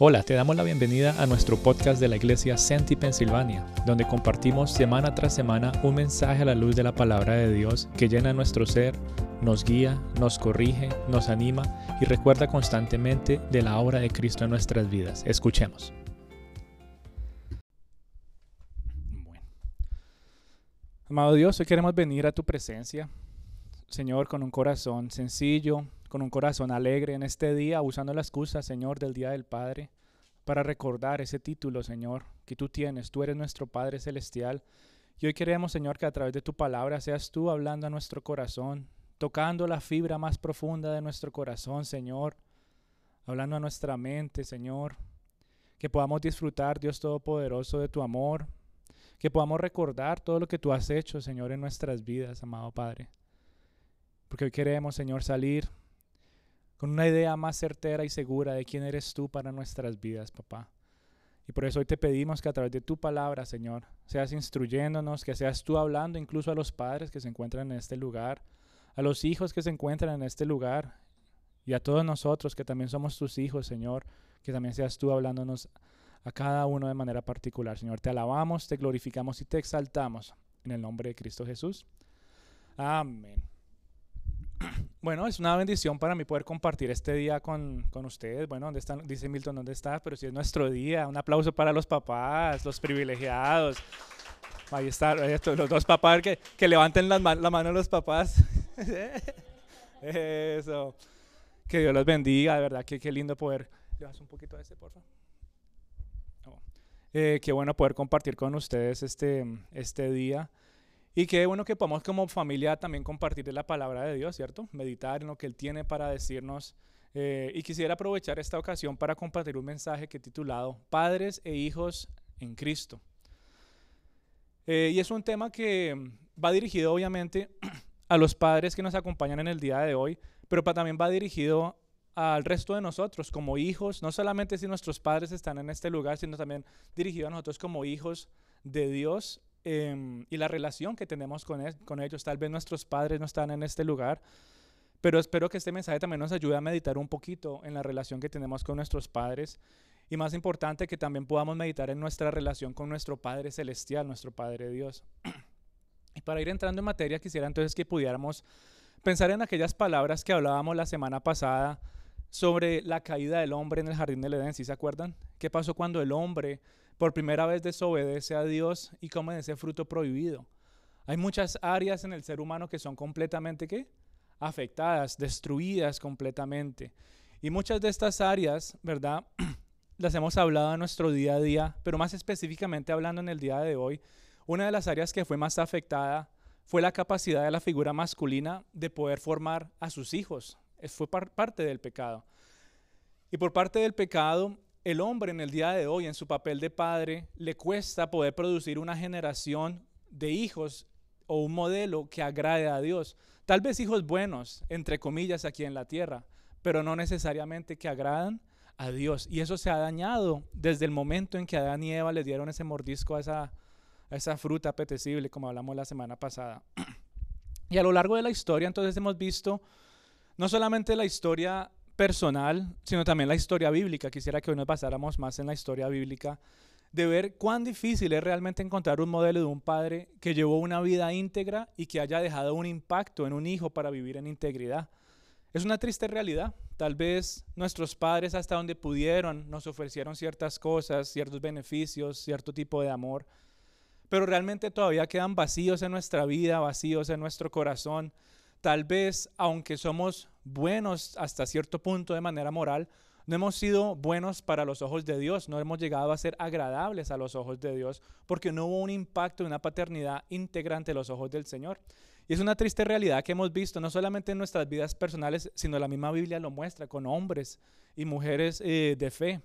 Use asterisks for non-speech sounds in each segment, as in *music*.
Hola, te damos la bienvenida a nuestro podcast de la iglesia Senti Pensilvania, donde compartimos semana tras semana un mensaje a la luz de la palabra de Dios que llena nuestro ser, nos guía, nos corrige, nos anima y recuerda constantemente de la obra de Cristo en nuestras vidas. Escuchemos. Amado Dios, hoy queremos venir a tu presencia, Señor, con un corazón sencillo, con un corazón alegre en este día, usando la excusa, Señor, del Día del Padre, para recordar ese título, Señor, que tú tienes. Tú eres nuestro Padre Celestial. Y hoy queremos, Señor, que a través de tu palabra seas tú hablando a nuestro corazón, tocando la fibra más profunda de nuestro corazón, Señor, hablando a nuestra mente, Señor, que podamos disfrutar, Dios Todopoderoso, de tu amor, que podamos recordar todo lo que tú has hecho, Señor, en nuestras vidas, amado Padre. Porque hoy queremos, Señor, salir una idea más certera y segura de quién eres tú para nuestras vidas, papá. Y por eso hoy te pedimos que a través de tu palabra, Señor, seas instruyéndonos, que seas tú hablando incluso a los padres que se encuentran en este lugar, a los hijos que se encuentran en este lugar y a todos nosotros que también somos tus hijos, Señor, que también seas tú hablándonos a cada uno de manera particular. Señor, te alabamos, te glorificamos y te exaltamos en el nombre de Cristo Jesús. Amén. *clears throat* Bueno, es una bendición para mí poder compartir este día con, con, ustedes. Bueno, ¿dónde están? Dice Milton, ¿dónde está? Pero si es nuestro día, un aplauso para los papás, los privilegiados. Ahí están los dos papás que, que levanten la, la mano los papás. *laughs* Eso. Que Dios los bendiga, de verdad, que qué lindo poder. ¿Le un poquito a ese, por favor? Eh, qué bueno poder compartir con ustedes este, este día. Y qué bueno que podamos como familia también compartir la palabra de Dios, ¿cierto? Meditar en lo que Él tiene para decirnos. Eh, y quisiera aprovechar esta ocasión para compartir un mensaje que he titulado Padres e hijos en Cristo. Eh, y es un tema que va dirigido obviamente *clears throat* a los padres que nos acompañan en el día de hoy, pero también va dirigido al resto de nosotros como hijos, no solamente si nuestros padres están en este lugar, sino también dirigido a nosotros como hijos de Dios Em, y la relación que tenemos con, ellos. Tal vez nuestros padres no están en este lugar, pero espero que este mensaje también nos ayude a meditar un poquito en la relación que tenemos con nuestros padres y más importante que también podamos meditar en nuestra relación con nuestro Padre Celestial, nuestro Padre Dios. Y para ir entrando en materia, quisiera entonces que pudiéramos pensar en aquellas palabras que hablábamos la semana pasada sobre la caída del hombre en el jardín del Edén, ¿sí se acuerdan? ¿Qué pasó cuando el hombre por primera vez desobedece a Dios y come ese fruto prohibido. Hay muchas áreas en el ser humano que son completamente ¿qué? afectadas, destruidas completamente. Y muchas de estas áreas, ¿verdad? *clears throat* Las hemos hablado en nuestro día a día, pero más específicamente hablando en el día de hoy, una de las áreas que fue más afectada fue la capacidad de la figura masculina de poder formar a sus hijos. Fue parte del pecado. Y por parte del pecado, el hombre en el día de hoy, en su papel de padre, le cuesta poder producir una generación de hijos o un modelo que agrade a Dios. Tal vez hijos buenos, entre comillas, aquí en la tierra, pero no necesariamente que agradan a Dios. Y eso se ha dañado desde el momento en que Adán y Eva le dieron ese mordisco a esa, a esa fruta apetecible, como hablamos la semana pasada. *clears throat* Y a lo largo de la historia, entonces hemos visto no solamente la historia personal, sino también la historia bíblica. Quisiera que hoy nos basáramos más en la historia bíblica, de ver cuán difícil es realmente encontrar un modelo de un padre que llevó una vida íntegra y que haya dejado un impacto en un hijo para vivir en integridad. Es una triste realidad. Tal vez nuestros padres hasta donde pudieron nos ofrecieron ciertas cosas, ciertos beneficios, cierto tipo de amor, pero realmente todavía quedan vacíos en nuestra vida, vacíos en nuestro corazón. Tal vez, aunque somos buenos hasta cierto punto de manera moral, no hemos sido buenos para los ojos de Dios, no hemos llegado a ser agradables a los ojos de Dios, porque no hubo un impacto de una paternidad íntegra ante los ojos del Señor. Y es una triste realidad que hemos visto, no solamente en nuestras vidas personales, sino la misma Biblia lo muestra con hombres y mujeres eh, de fe.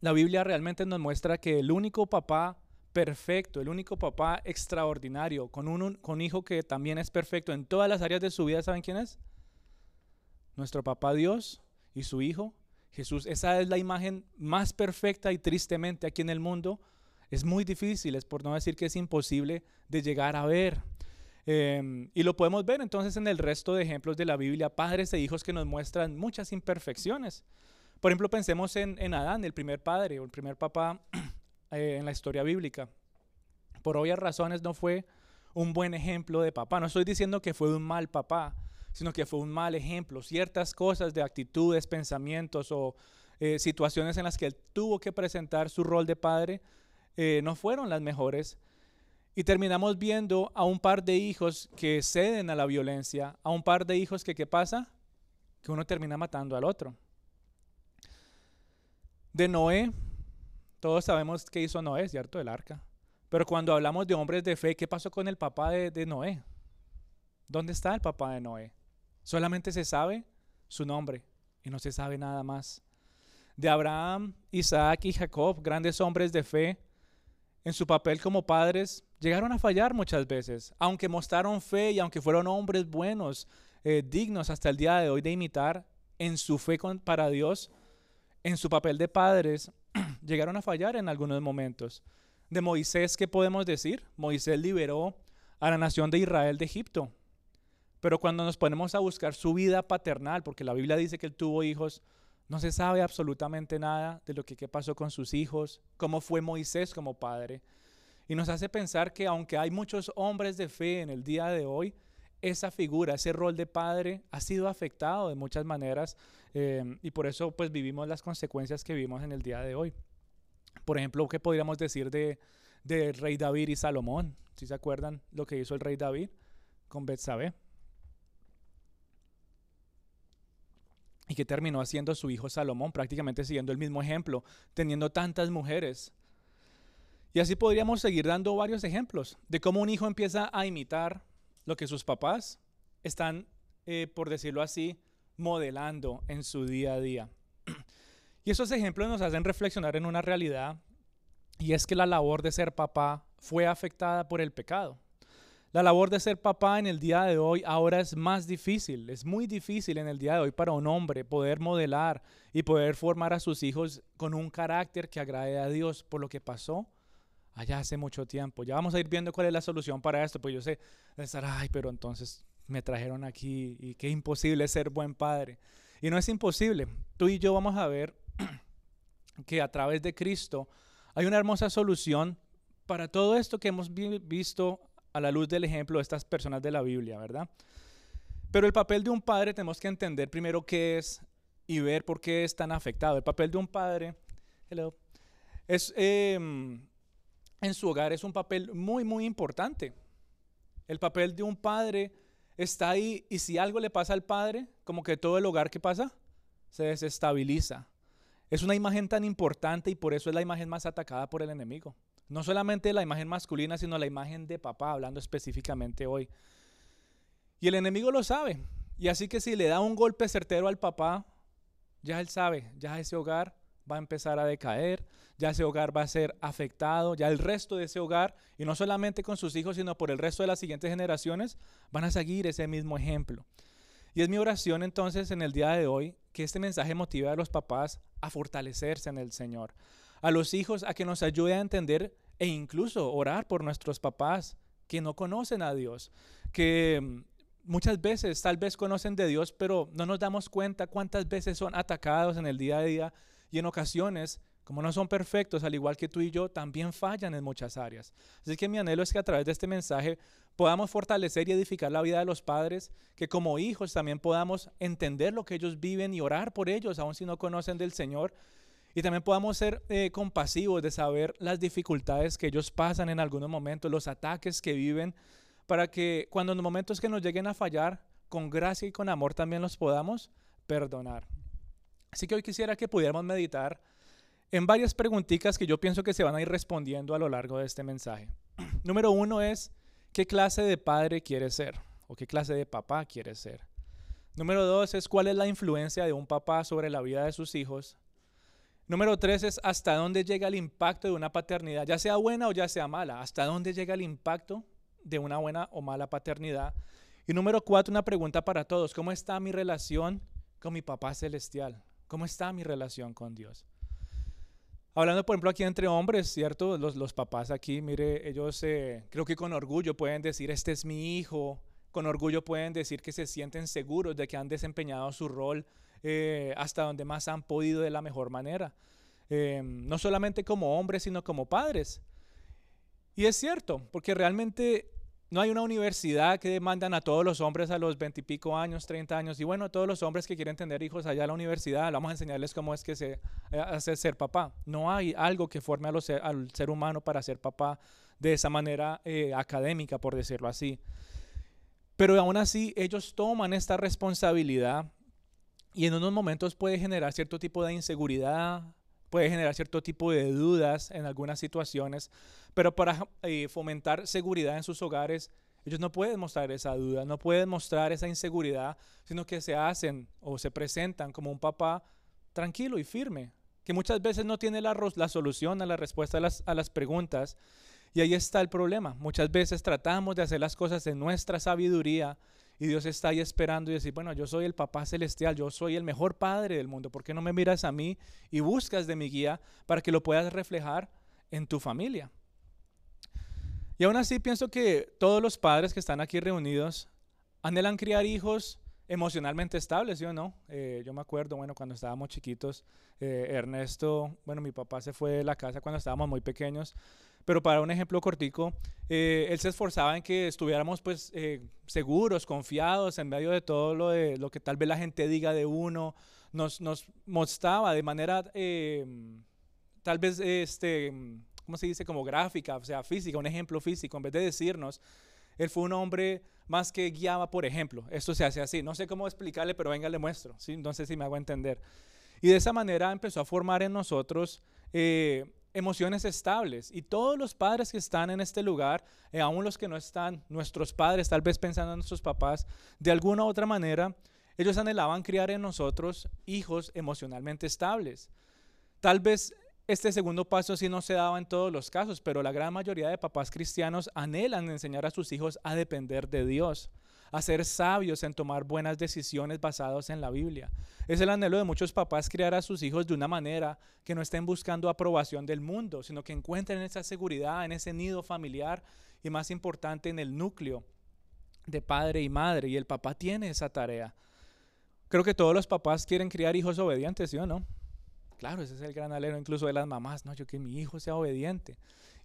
La Biblia realmente nos muestra que el único papá perfecto, el único papá extraordinario, con un, con hijo que también es perfecto en todas las áreas de su vida, ¿saben quién es? Nuestro papá Dios y su hijo Jesús. Esa es la imagen más perfecta y tristemente aquí en el mundo es muy difícil, es por no decir que es imposible de llegar a ver. Em, y lo podemos ver entonces en el resto de ejemplos de la Biblia, padres e hijos que nos muestran muchas imperfecciones. Por ejemplo, pensemos en, Adán, el primer padre o el primer papá *clears throat* eh, en la historia bíblica. Por obvias razones no fue un buen ejemplo de papá. No estoy diciendo que fue un mal papá, sino que fue un mal ejemplo. Ciertas cosas de actitudes, pensamientos o eh, situaciones en las que él tuvo que presentar su rol de padre eh, no fueron las mejores. Y terminamos viendo a un par de hijos que ceden a la violencia, a un par de hijos que, ¿qué pasa? Que uno termina matando al otro. De Noé, todos sabemos qué hizo Noé, ¿cierto? El arca. Pero cuando hablamos de hombres de fe, ¿qué pasó con el papá de, Noé? ¿Dónde está el papá de Noé? Solamente se sabe su nombre y no se sabe nada más. De Abraham, Isaac y Jacob, grandes hombres de fe, en su papel como padres, llegaron a fallar muchas veces. Aunque mostraron fe y aunque fueron hombres buenos, eh, dignos hasta el día de hoy de imitar en su fe para Dios, en su papel de padres, *clears throat* llegaron a fallar en algunos momentos de Moisés, ¿qué podemos decir? Moisés liberó a la nación de Israel de Egipto. Pero cuando nos ponemos a buscar su vida paternal, porque la Biblia dice que él tuvo hijos, no se sabe absolutamente nada de lo que qué pasó con sus hijos, cómo fue Moisés como padre. Y nos hace pensar que aunque hay muchos hombres de fe en el día de hoy, esa figura, ese rol de padre ha sido afectado de muchas maneras eh, y por eso pues vivimos las consecuencias que vivimos en el día de hoy. Por ejemplo, ¿qué podríamos decir de, rey David y Salomón? Si se acuerdan lo que hizo el rey David con Betsabé. Y que terminó haciendo su hijo Salomón, prácticamente siguiendo el mismo ejemplo, teniendo tantas mujeres. Y así podríamos seguir dando varios ejemplos de cómo un hijo empieza a imitar lo que sus papás están, eh, por decirlo así, modelando en su día a día. *clears throat* Y esos ejemplos nos hacen reflexionar en una realidad y es que la labor de ser papá fue afectada por el pecado. La labor de ser papá en el día de hoy ahora es más difícil, es muy difícil en el día de hoy para un hombre poder modelar y poder formar a sus hijos con un carácter que agrade a Dios por lo que pasó allá hace mucho tiempo. Ya vamos a ir viendo cuál es la solución para esto, pues yo sé, estar, ay, pero entonces me trajeron aquí y qué imposible ser buen padre. Y no es imposible. Tú y yo vamos a ver *clears throat* que a través de Cristo hay una hermosa solución para todo esto que hemos visto a la luz del ejemplo de estas personas de la Biblia, ¿verdad? Pero el papel de un padre tenemos que entender primero qué es y ver por qué es tan afectado. El papel de un padre es, em, en su hogar es un papel muy, muy importante. El papel de un padre está ahí y si algo le pasa al padre, como que todo el hogar que pasa se desestabiliza. Es una imagen tan importante y por eso es la imagen más atacada por el enemigo. No solamente la imagen masculina, sino la imagen de papá, hablando específicamente hoy. Y el enemigo lo sabe. Y así que si le da un golpe certero al papá, ya él sabe, ya ese hogar va a empezar a decaer, ya ese hogar va a ser afectado, ya el resto de ese hogar, y no solamente con sus hijos, sino por el resto de las siguientes generaciones, van a seguir ese mismo ejemplo. Y es mi oración entonces en el día de hoy que este mensaje motive a los papás a fortalecerse en el Señor, a los hijos a que nos ayude a entender e incluso orar por nuestros papás que no conocen a Dios, que mm, muchas veces tal vez conocen de Dios, pero no nos damos cuenta cuántas veces son atacados en el día a día y en ocasiones como no son perfectos, al igual que tú y yo, también fallan en muchas áreas. Así que mi anhelo es que a través de este mensaje podamos fortalecer y edificar la vida de los padres, que como hijos también podamos entender lo que ellos viven y orar por ellos, aun si no conocen del Señor. Y también podamos ser eh, compasivos de saber las dificultades que ellos pasan en algunos momentos, los ataques que viven, para que cuando en los momentos que nos lleguen a fallar, con gracia y con amor también los podamos perdonar. Así que hoy quisiera que pudiéramos meditar en varias preguntitas que yo pienso que se van a ir respondiendo a lo largo de este mensaje. *clears throat* Número uno es, ¿qué clase de padre quieres ser? ¿O qué clase de papá quieres ser? Número dos es, ¿cuál es la influencia de un papá sobre la vida de sus hijos? Número tres es, ¿hasta dónde llega el impacto de una paternidad, ya sea buena o ya sea mala? ¿Hasta dónde llega el impacto de una buena o mala paternidad? Y número cuatro, una pregunta para todos. ¿Cómo está mi relación con mi papá celestial? ¿Cómo está mi relación con Dios? Hablando, por ejemplo, aquí entre hombres, ¿cierto? Los, los papás aquí, mire, ellos eh, creo que con orgullo pueden decir, este es mi hijo. Con orgullo pueden decir que se sienten seguros de que han desempeñado su rol eh, hasta donde más han podido de la mejor manera. Em, no solamente como hombres, sino como padres. Y es cierto, porque realmente no hay una universidad que demandan a todos los hombres a los veintipico años, 30 años. Y bueno, todos los hombres que quieren tener hijos allá a la universidad, vamos a enseñarles cómo es que se eh, hace ser papá. No hay algo que forme al ser humano para ser papá de esa manera eh, académica, por decirlo así. Pero aún así, ellos toman esta responsabilidad y en unos momentos puede generar cierto tipo de inseguridad, puede generar cierto tipo de dudas en algunas situaciones, pero para eh, fomentar seguridad en sus hogares, ellos no pueden mostrar esa duda, no pueden mostrar esa inseguridad, sino que se hacen o se presentan como un papá tranquilo y firme, que muchas veces no tiene la, la solución a la respuesta a las, a las preguntas. Y ahí está el problema. Muchas veces tratamos de hacer las cosas en nuestra sabiduría y Dios está ahí esperando y decir, bueno, yo soy el papá celestial, yo soy el mejor padre del mundo, ¿por qué no me miras a mí y buscas de mi guía para que lo puedas reflejar en tu familia? Y aún así pienso que todos los padres que están aquí reunidos anhelan criar hijos emocionalmente estables, ¿sí o no? Eh, yo me acuerdo, bueno, cuando estábamos chiquitos, eh, Ernesto, bueno, mi papá se fue de la casa cuando estábamos muy pequeños, pero para un ejemplo cortico, eh, él se esforzaba en que estuviéramos pues eh, seguros, confiados en medio de todo lo, de, lo que tal vez la gente diga de uno. Nos, nos mostraba de manera eh, tal vez, este, ¿cómo se dice? Como gráfica, o sea, física, un ejemplo físico, en vez de decirnos, él fue un hombre más que guiaba por ejemplo. Esto se hace así. No sé cómo explicarle, pero venga, le muestro. ¿sí? No sé si me hago entender. Y de esa manera empezó a formar en nosotros emociones estables. Y todos los padres que están en este lugar, eh, aún los que no están, nuestros padres, tal vez pensando en nuestros papás, de alguna u otra manera, ellos anhelaban criar en nosotros hijos emocionalmente estables. Tal vez este segundo paso sí no se daba en todos los casos, pero la gran mayoría de papás cristianos anhelan enseñar a sus hijos a depender de Dios a ser sabios en tomar buenas decisiones basadas en la Biblia. Es el anhelo de muchos papás criar a sus hijos de una manera que no estén buscando aprobación del mundo, sino que encuentren esa seguridad en ese nido familiar y más importante en el núcleo de padre y madre. Y el papá tiene esa tarea. Creo que todos los papás quieren criar hijos obedientes, ¿sí o no? Claro, ese es el gran anhelo incluso de las mamás, no, yo que mi hijo sea obediente.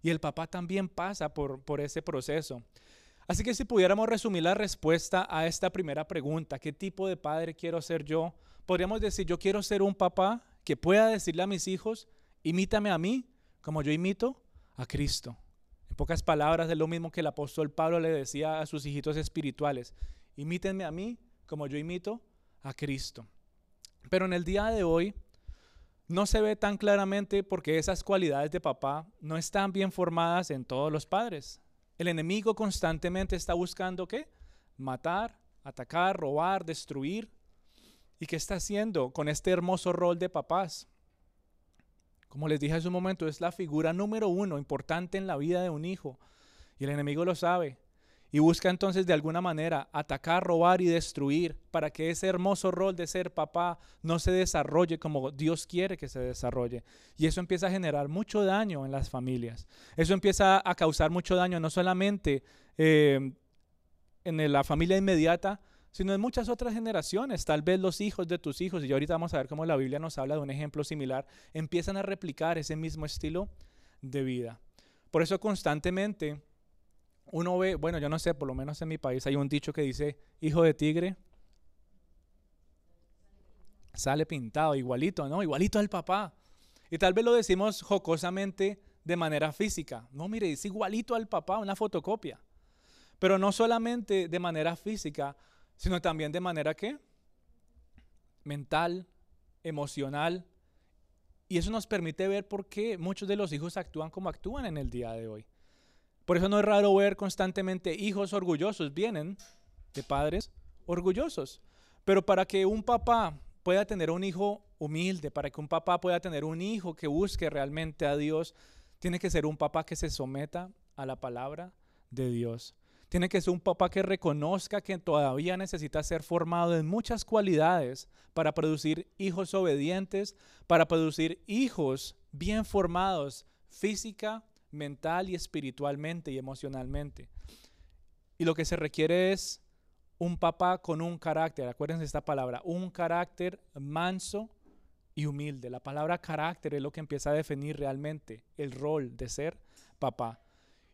Y el papá también pasa por, por ese proceso. Así que si pudiéramos resumir la respuesta a esta primera pregunta, ¿qué tipo de padre quiero ser yo? Podríamos decir, yo quiero ser un papá que pueda decirle a mis hijos, imítame a mí como yo imito a Cristo. En pocas palabras, es lo mismo que el apóstol Pablo le decía a sus hijitos espirituales, imítenme a mí como yo imito a Cristo. Pero en el día de hoy no se ve tan claramente porque esas cualidades de papá no están bien formadas en todos los padres. El enemigo constantemente está buscando qué? Matar, atacar, robar, destruir. ¿Y qué está haciendo con este hermoso rol de papás? Como les dije hace un momento, es la figura número uno importante en la vida de un hijo. Y el enemigo lo sabe y busca entonces de alguna manera atacar, robar y destruir para que ese hermoso rol de ser papá no se desarrolle como Dios quiere que se desarrolle. Y eso empieza a generar mucho daño en las familias. Eso empieza a causar mucho daño no solamente eh, en la familia inmediata, sino en muchas otras generaciones. Tal vez los hijos de tus hijos, y ahorita vamos a ver cómo la Biblia nos habla de un ejemplo similar, empiezan a replicar ese mismo estilo de vida. Por eso constantemente uno ve, bueno, yo no sé, por lo menos en mi país hay un dicho que dice, hijo de tigre, sale pintado, igualito, ¿no? Igualito al papá. Y tal vez lo decimos jocosamente de manera física. No, mire, es igualito al papá, una fotocopia. Pero no solamente de manera física, sino también de manera ¿qué? mental, emocional. Y eso nos permite ver por qué muchos de los hijos actúan como actúan en el día de hoy. Por eso no es raro ver constantemente hijos orgullosos. Vienen de padres orgullosos. Pero para que un papá pueda tener un hijo humilde, para que un papá pueda tener un hijo que busque realmente a Dios, tiene que ser un papá que se someta a la palabra de Dios. Tiene que ser un papá que reconozca que todavía necesita ser formado en muchas cualidades para producir hijos obedientes, para producir hijos bien formados física, mental y espiritualmente y emocionalmente. Y lo que se requiere es un papá con un carácter, acuérdense esta palabra, un carácter manso y humilde. La palabra carácter es lo que empieza a definir realmente el rol de ser papá.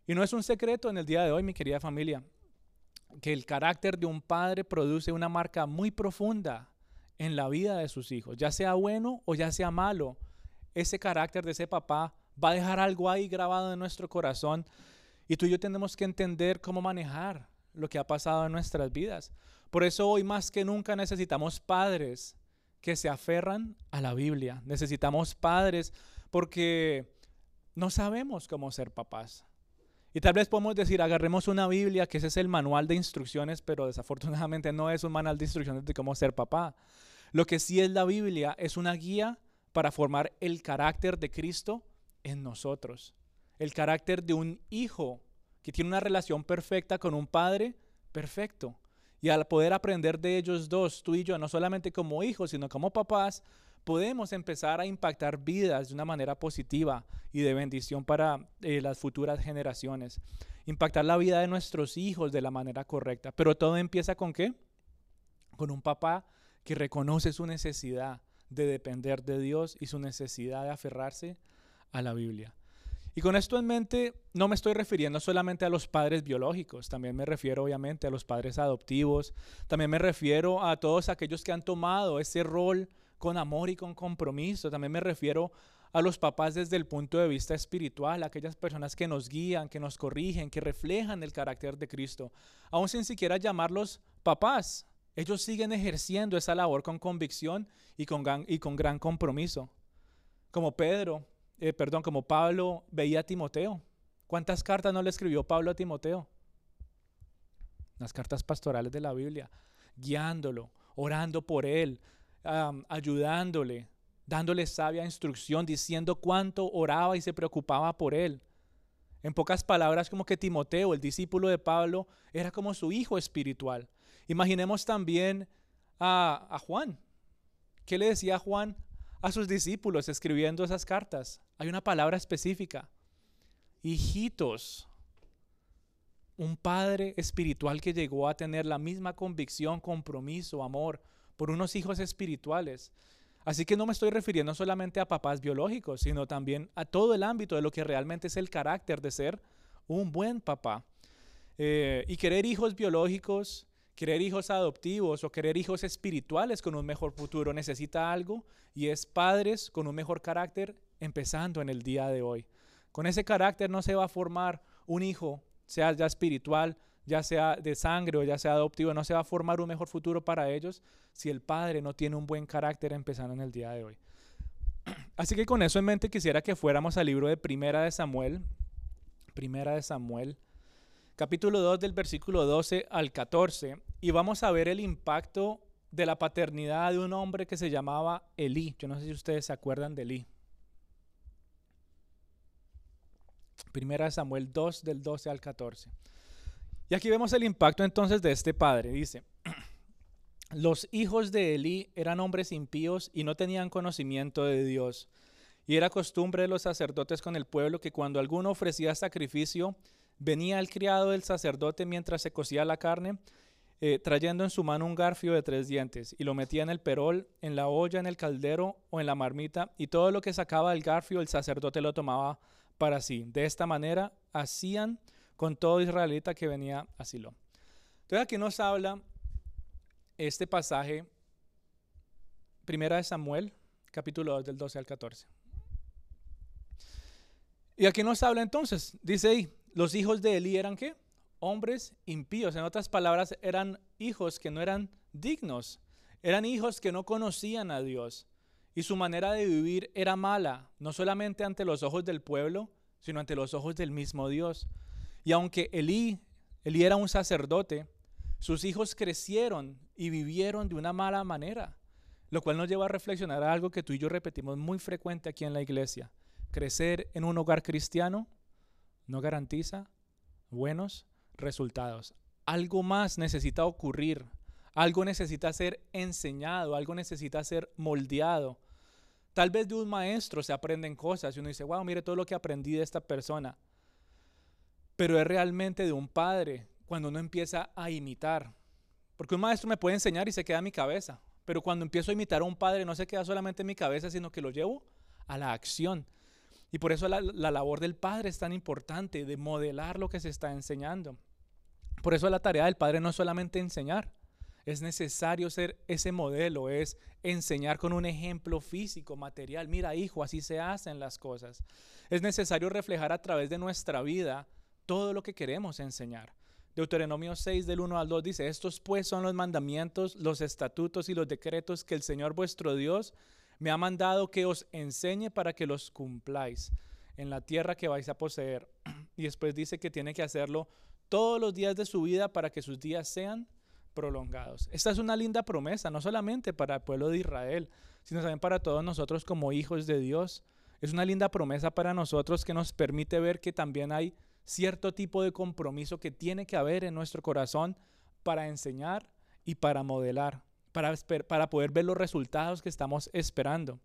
Y no es un secreto en el día de hoy, mi querida familia, que el carácter de un padre produce una marca muy profunda en la vida de sus hijos, ya sea bueno o ya sea malo. Ese carácter de ese papá va a dejar algo ahí grabado en nuestro corazón y tú y yo tenemos que entender cómo manejar lo que ha pasado en nuestras vidas. Por eso hoy más que nunca necesitamos padres que se aferran a la Biblia. Necesitamos padres porque no sabemos cómo ser papás. Y tal vez podemos decir, agarremos una Biblia, que ese es el manual de instrucciones, pero desafortunadamente no es un manual de instrucciones de cómo ser papá. Lo que sí es la Biblia es una guía para formar el carácter de Cristo en nosotros. El carácter de un hijo que tiene una relación perfecta con un padre perfecto. Y al poder aprender de ellos dos, tú y yo, no solamente como hijos, sino como papás, podemos empezar a impactar vidas de una manera positiva y de bendición para eh, las futuras generaciones. Impactar la vida de nuestros hijos de la manera correcta. Pero todo empieza con qué? Con un papá que reconoce su necesidad de depender de Dios y su necesidad de aferrarse a la Biblia. Y con esto en mente, no me estoy refiriendo solamente a los padres biológicos, también me refiero obviamente a los padres adoptivos, también me refiero a todos aquellos que han tomado ese rol con amor y con compromiso, también me refiero a los papás desde el punto de vista espiritual, aquellas personas que nos guían, que nos corrigen, que reflejan el carácter de Cristo, aún sin siquiera llamarlos papás. Ellos siguen ejerciendo esa labor con convicción y con, y con gran compromiso. Como Pedro, eh, perdón, como Pablo veía a Timoteo. ¿Cuántas cartas no le escribió Pablo a Timoteo? Las cartas pastorales de la Biblia, guiándolo, orando por él, ayudándole, dándole sabia instrucción, diciendo cuánto oraba y se preocupaba por él. En pocas palabras, como que Timoteo, el discípulo de Pablo, era como su hijo espiritual. Imaginemos también a, a Juan. ¿Qué le decía a Juan a sus discípulos escribiendo esas cartas. Hay una palabra específica. Hijitos. Un padre espiritual que llegó a tener la misma convicción, compromiso, amor por unos hijos espirituales. Así que no me estoy refiriendo solamente a papás biológicos, sino también a todo el ámbito de lo que realmente es el carácter de ser un buen papá. Eh, y querer hijos biológicos Querer hijos adoptivos o querer hijos espirituales con un mejor futuro necesita algo y es padres con un mejor carácter empezando en el día de hoy. Con ese carácter no se va a formar un hijo, sea ya espiritual, ya sea de sangre o ya sea adoptivo, no se va a formar un mejor futuro para ellos si el padre no tiene un buen carácter empezando en el día de hoy. *clears throat* Así que con eso en mente quisiera que fuéramos al libro de Primera de Samuel, Primera de Samuel, capítulo 2 del versículo 12 al 14 y vamos a ver el impacto de la paternidad de un hombre que se llamaba Elí. Yo no sé si ustedes se acuerdan de Elí. Primera Samuel 2 del 12 al 14. Y aquí vemos el impacto entonces de este padre. Dice, *clears throat* los hijos de Elí eran hombres impíos y no tenían conocimiento de Dios. Y era costumbre de los sacerdotes con el pueblo que cuando alguno ofrecía sacrificio, venía el criado del sacerdote mientras se cocía la carne, eh, trayendo en su mano un garfio de tres dientes, y lo metía en el perol, en la olla, en el caldero o en la marmita, y todo lo que sacaba del garfio el sacerdote lo tomaba para sí. De esta manera hacían con todo israelita que venía a Silo. Entonces aquí nos habla este pasaje, primera de Samuel, capítulo 2 del 12 al 14. Y aquí nos habla entonces, dice ahí, los hijos de Elí eran qué? Hombres impíos. En otras palabras, eran hijos que no eran dignos. Eran hijos que no conocían a Dios. Y su manera de vivir era mala, no solamente ante los ojos del pueblo, sino ante los ojos del mismo Dios. Y aunque Elí, Elí era un sacerdote, sus hijos crecieron y vivieron de una mala manera, lo cual nos lleva a reflexionar a algo que tú y yo repetimos muy frecuente aquí en la iglesia. Crecer en un hogar cristiano no garantiza buenos resultados. Algo más necesita ocurrir, algo necesita ser enseñado, algo necesita ser moldeado. Tal vez de un maestro se aprenden cosas y uno dice, wow, mire todo lo que aprendí de esta persona. Pero es realmente de un padre cuando uno empieza a imitar. Porque un maestro me puede enseñar y se queda en mi cabeza. Pero cuando empiezo a imitar a un padre no se queda solamente en mi cabeza, sino que lo llevo a la acción. Y por eso la, la labor del padre es tan importante, de modelar lo que se está enseñando. Por eso la tarea del padre no es solamente enseñar, es necesario ser ese modelo, es enseñar con un ejemplo físico, material. Mira, hijo, así se hacen las cosas. Es necesario reflejar a través de nuestra vida todo lo que queremos enseñar. Deuteronomio 6 del 1 al 2 dice, estos pues son los mandamientos, los estatutos y los decretos que el Señor vuestro Dios me ha mandado que os enseñe para que los cumpláis en la tierra que vais a poseer. *clears throat* Y después dice que tiene que hacerlo todos los días de su vida para que sus días sean prolongados. Esta es una linda promesa, no solamente para el pueblo de Israel, sino también para todos nosotros como hijos de Dios. Es una linda promesa para nosotros que nos permite ver que también hay cierto tipo de compromiso que tiene que haber en nuestro corazón para enseñar y para modelar, para, para poder ver los resultados que estamos esperando.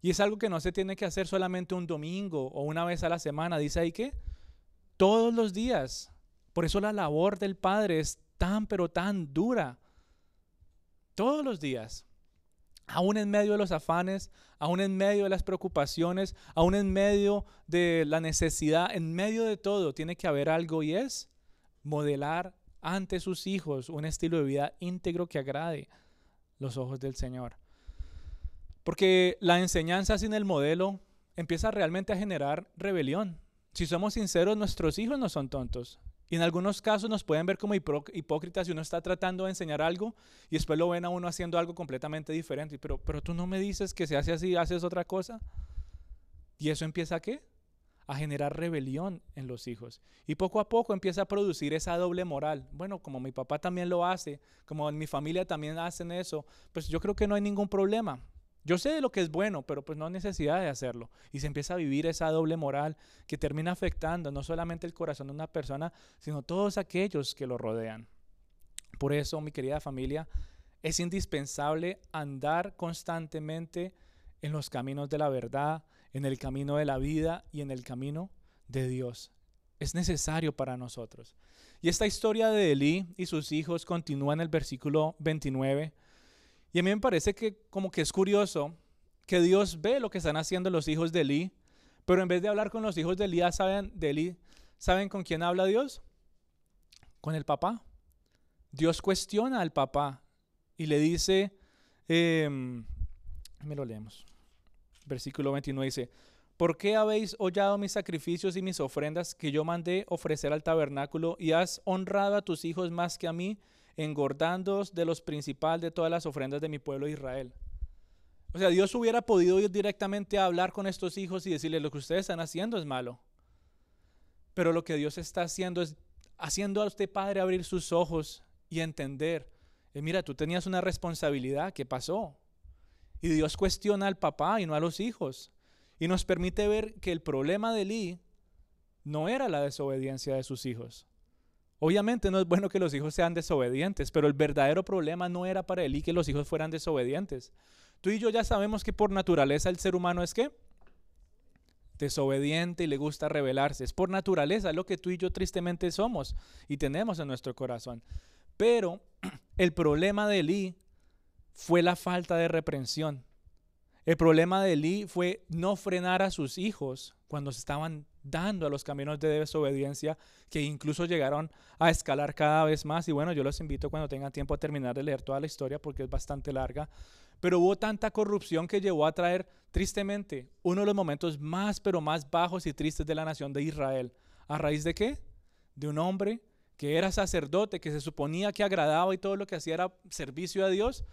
Y es algo que no se tiene que hacer solamente un domingo o una vez a la semana, dice ahí que todos los días. Por eso la labor del Padre es tan, pero tan dura. Todos los días aún en medio de los afanes, aún en medio de las preocupaciones, aún en medio de la necesidad, en medio de todo, tiene que haber algo y es modelar ante sus hijos un estilo de vida íntegro que agrade los ojos del Señor. Porque la enseñanza sin el modelo empieza realmente a generar rebelión. Si somos sinceros, nuestros hijos no son tontos. Y en algunos casos nos pueden ver como hipócritas si uno está tratando de enseñar algo y después lo ven a uno haciendo algo completamente diferente. Pero, pero tú no me dices que se hace así, haces otra cosa. ¿Y eso empieza a qué? A generar rebelión en los hijos. Y poco a poco empieza a producir esa doble moral. Bueno, como mi papá también lo hace, como en mi familia también hacen eso, pues yo creo que no hay ningún problema. Yo sé lo que es bueno, pero pues no hay necesidad de hacerlo. Y se empieza a vivir esa doble moral que termina afectando no solamente el corazón de una persona, sino todos aquellos que lo rodean. Por eso, mi querida familia, es indispensable andar constantemente en los caminos de la verdad, en el camino de la vida y en el camino de Dios. Es necesario para nosotros. Y esta historia de Elí y sus hijos continúa en el versículo 29 y a mí me parece que como que es curioso que Dios ve lo que están haciendo los hijos de Elí, pero en vez de hablar con los hijos de Elí, ¿saben, de Elí, ¿saben con quién habla Dios? Con el papá. Dios cuestiona al papá y le dice, eh, me lo leemos, versículo 29 dice, ¿por qué habéis hollado mis sacrificios y mis ofrendas que yo mandé ofrecer al tabernáculo y has honrado a tus hijos más que a mí? engordándoos de los principales de todas las ofrendas de mi pueblo Israel. O sea, Dios hubiera podido ir directamente a hablar con estos hijos y decirles lo que ustedes están haciendo es malo. Pero lo que Dios está haciendo es haciendo a usted padre abrir sus ojos y entender, eh, mira, tú tenías una responsabilidad, ¿qué pasó? Y Dios cuestiona al papá y no a los hijos. Y nos permite ver que el problema de Lee no era la desobediencia de sus hijos. Obviamente no es bueno que los hijos sean desobedientes, pero el verdadero problema no era para y que los hijos fueran desobedientes. Tú y yo ya sabemos que por naturaleza el ser humano es que desobediente y le gusta rebelarse. Es por naturaleza lo que tú y yo tristemente somos y tenemos en nuestro corazón. Pero *clears throat* el problema de Elí fue la falta de reprensión. El problema de Elí fue no frenar a sus hijos cuando se estaban dando a los caminos de desobediencia que incluso llegaron a escalar cada vez más. Y bueno, yo los invito cuando tengan tiempo a terminar de leer toda la historia porque es bastante larga. Pero hubo tanta corrupción que llevó a traer, tristemente, uno de los momentos más, pero más bajos y tristes de la nación de Israel. ¿A raíz de qué? De un hombre que era sacerdote, que se suponía que agradaba y todo lo que hacía era servicio a Dios,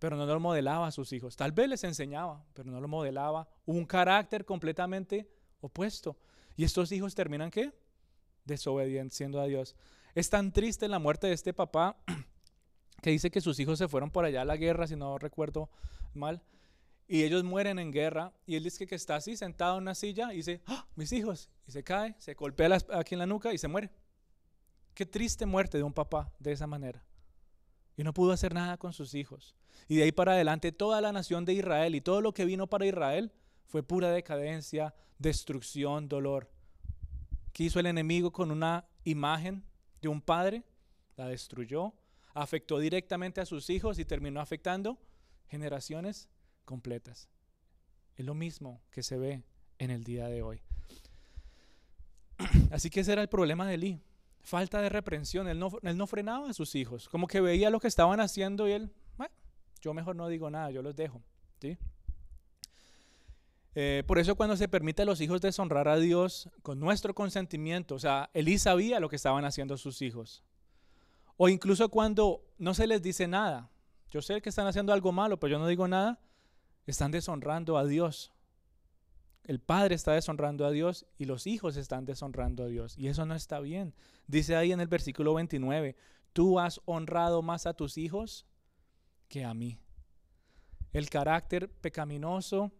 pero no lo modelaba a sus hijos. Tal vez les enseñaba, pero no lo modelaba. Un carácter completamente opuesto. Y estos hijos terminan qué? Desobedeciendo a Dios. Es tan triste la muerte de este papá *clears throat* que dice que sus hijos se fueron por allá a la guerra, si no recuerdo mal, y ellos mueren en guerra, y él dice que está así, sentado en una silla, y dice, ¡Ah, mis hijos, y se cae, se golpea aquí en la nuca y se muere. Qué triste muerte de un papá de esa manera. Y no pudo hacer nada con sus hijos. Y de ahí para adelante toda la nación de Israel y todo lo que vino para Israel fue pura decadencia, destrucción, dolor. ¿Qué hizo el enemigo con una imagen de un padre? La destruyó, afectó directamente a sus hijos y terminó afectando generaciones completas. Es lo mismo que se ve en el día de hoy. *clears throat* Así que ese era el problema de Eli. Falta de reprensión. Él no, él no frenaba a sus hijos. Como que veía lo que estaban haciendo y él, bueno, yo mejor no digo nada, yo los dejo. ¿sí? Eh, por eso cuando se permite a los hijos deshonrar a Dios con nuestro consentimiento, o sea, Elí sabía lo que estaban haciendo sus hijos. O incluso cuando no se les dice nada. Yo sé que están haciendo algo malo, pero yo no digo nada. Están deshonrando a Dios. El padre está deshonrando a Dios y los hijos están deshonrando a Dios. Y eso no está bien. Dice ahí en el versículo 29, tú has honrado más a tus hijos que a mí. El carácter pecaminoso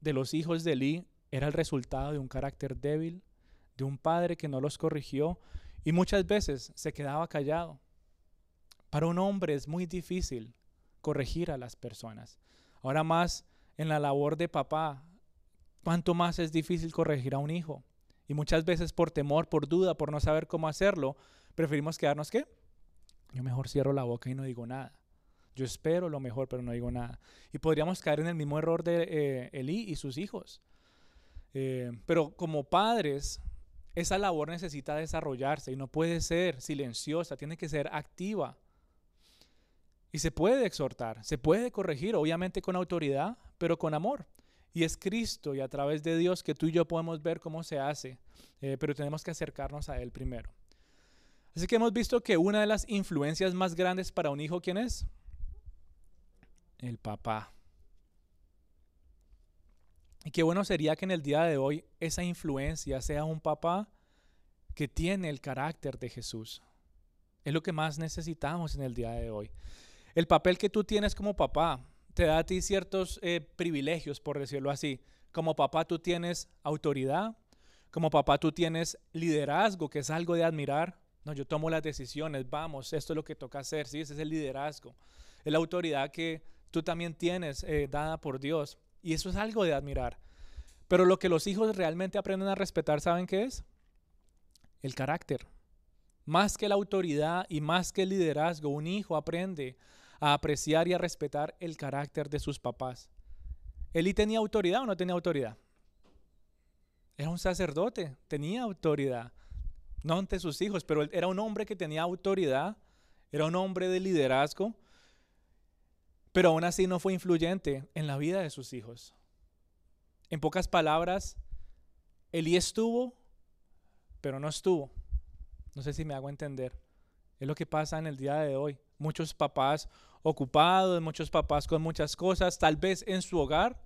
de los hijos de Eli era el resultado de un carácter débil, de un padre que no los corrigió y muchas veces se quedaba callado. Para un hombre es muy difícil corregir a las personas. Ahora más en la labor de papá, cuánto más es difícil corregir a un hijo. Y muchas veces por temor, por duda, por no saber cómo hacerlo, preferimos quedarnos qué? Yo mejor cierro la boca y no digo nada. Yo espero lo mejor, pero no digo nada. Y podríamos caer en el mismo error de eh, Elí y sus hijos. Eh, pero como padres, esa labor necesita desarrollarse y no puede ser silenciosa, tiene que ser activa. Y se puede exhortar, se puede corregir, obviamente con autoridad, pero con amor. Y es Cristo y a través de Dios que tú y yo podemos ver cómo se hace, eh, pero tenemos que acercarnos a Él primero. Así que hemos visto que una de las influencias más grandes para un hijo, ¿quién es? el papá. Y qué bueno sería que en el día de hoy esa influencia sea un papá que tiene el carácter de Jesús. Es lo que más necesitamos en el día de hoy. El papel que tú tienes como papá te da a ti ciertos eh, privilegios, por decirlo así. Como papá tú tienes autoridad, como papá tú tienes liderazgo, que es algo de admirar. No, yo tomo las decisiones, vamos, esto es lo que toca hacer, sí, ese es el liderazgo. Es la autoridad que tú también tienes eh, dada por Dios. Y eso es algo de admirar. Pero lo que los hijos realmente aprenden a respetar, ¿saben qué es? El carácter. Más que la autoridad y más que el liderazgo, un hijo aprende a apreciar y a respetar el carácter de sus papás. ¿Eli tenía autoridad o no tenía autoridad? Era un sacerdote, tenía autoridad. No ante sus hijos, pero era un hombre que tenía autoridad, era un hombre de liderazgo, pero aún así no fue influyente en la vida de sus hijos. En pocas palabras, Elí estuvo, pero no estuvo. No sé si me hago entender. Es lo que pasa en el día de hoy. Muchos papás ocupados, muchos papás con muchas cosas, tal vez en su hogar,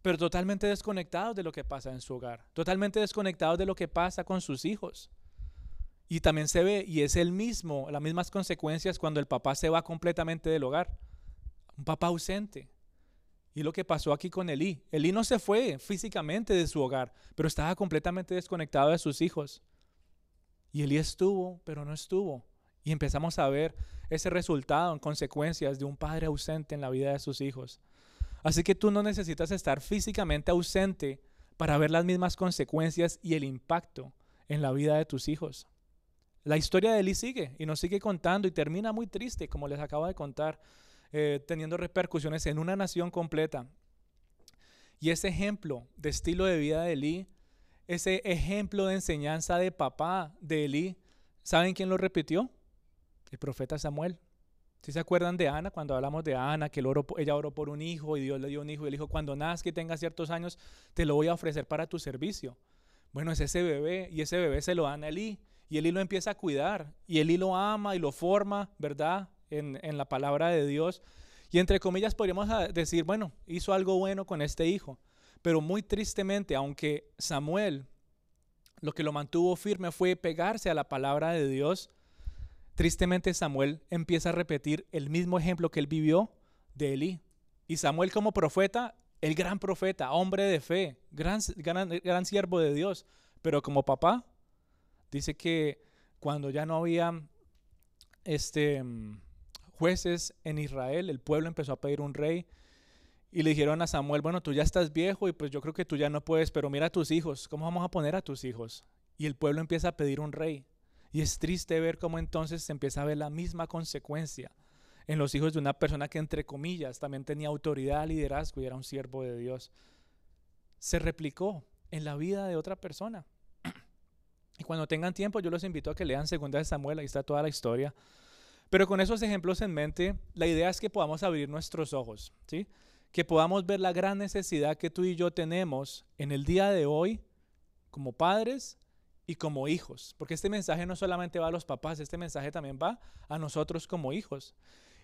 pero totalmente desconectados de lo que pasa en su hogar, totalmente desconectados de lo que pasa con sus hijos. Y también se ve, y es el mismo, las mismas consecuencias cuando el papá se va completamente del hogar un papá ausente. Y lo que pasó aquí con Elí. Elí no se fue físicamente de su hogar, pero estaba completamente desconectado de sus hijos. Y Elí estuvo, pero no estuvo. Y empezamos a ver ese resultado en consecuencias de un padre ausente en la vida de sus hijos. Así que tú no necesitas estar físicamente ausente para ver las mismas consecuencias y el impacto en la vida de tus hijos. La historia de Elí sigue y nos sigue contando y termina muy triste, como les acabo de contar. Eh, teniendo repercusiones en una nación completa. Y ese ejemplo de estilo de vida de Elí, ese ejemplo de enseñanza de papá de Elí, ¿saben quién lo repitió? El profeta Samuel. Si se acuerdan de Ana, cuando hablamos de Ana, que ella oró por un hijo y Dios le dio un hijo y le dijo, cuando nazca y tenga ciertos años, te lo voy a ofrecer para tu servicio. Bueno, es ese bebé y ese bebé se lo dan a Elí y Elí lo empieza a cuidar y Elí lo ama y lo forma, ¿verdad? en, la palabra de Dios. Y entre comillas podríamos decir, bueno, hizo algo bueno con este hijo. Pero muy tristemente, aunque Samuel lo que lo mantuvo firme fue pegarse a la palabra de Dios, tristemente Samuel empieza a repetir el mismo ejemplo que él vivió de Elí. Y Samuel como profeta, el gran profeta, hombre de fe, gran, gran, siervo de Dios, pero como papá, dice que cuando ya no había este jueces en Israel, el pueblo empezó a pedir un rey y le dijeron a Samuel, bueno, tú ya estás viejo y pues yo creo que tú ya no puedes, pero mira a tus hijos, ¿cómo vamos a poner a tus hijos? Y el pueblo empieza a pedir un rey. Y es triste ver cómo entonces se empieza a ver la misma consecuencia en los hijos de una persona que entre comillas también tenía autoridad, liderazgo y era un siervo de Dios. Se replicó en la vida de otra persona. *clears throat* Y cuando tengan tiempo, yo los invito a que lean Segunda de Samuel, ahí está toda la historia. Pero con esos ejemplos en mente, la idea es que podamos abrir nuestros ojos, ¿sí? Que podamos ver la gran necesidad que tú y yo tenemos en el día de hoy como padres y como hijos. Porque este mensaje no solamente va a los papás, este mensaje también va a nosotros como hijos.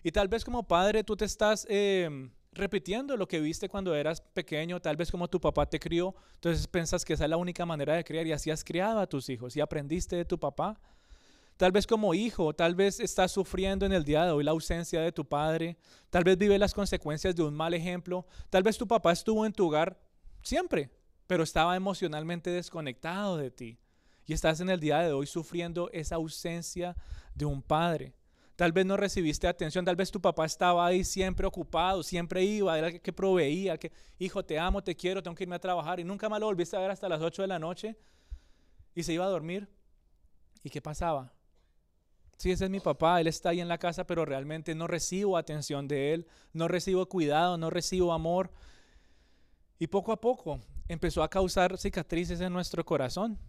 Y tal vez como padre tú te estás em, repitiendo lo que viste cuando eras pequeño, tal vez como tu papá te crió, entonces piensas que esa es la única manera de criar y así has criado a tus hijos y aprendiste de tu papá. Tal vez como hijo, tal vez estás sufriendo en el día de hoy la ausencia de tu padre, tal vez vive las consecuencias de un mal ejemplo, tal vez tu papá estuvo en tu hogar siempre, pero estaba emocionalmente desconectado de ti y estás en el día de hoy sufriendo esa ausencia de un padre. Tal vez no recibiste atención, tal vez tu papá estaba ahí siempre ocupado, siempre iba, era el que proveía, que, hijo, te amo, te quiero, tengo que irme a trabajar y nunca más lo volviste a ver hasta las 8 de la noche y se iba a dormir. ¿Y qué pasaba? Sí, ese es mi papá, él está ahí en la casa, pero realmente no recibo atención de él, no recibo cuidado, no recibo amor. Y poco a poco empezó a causar cicatrices en nuestro corazón.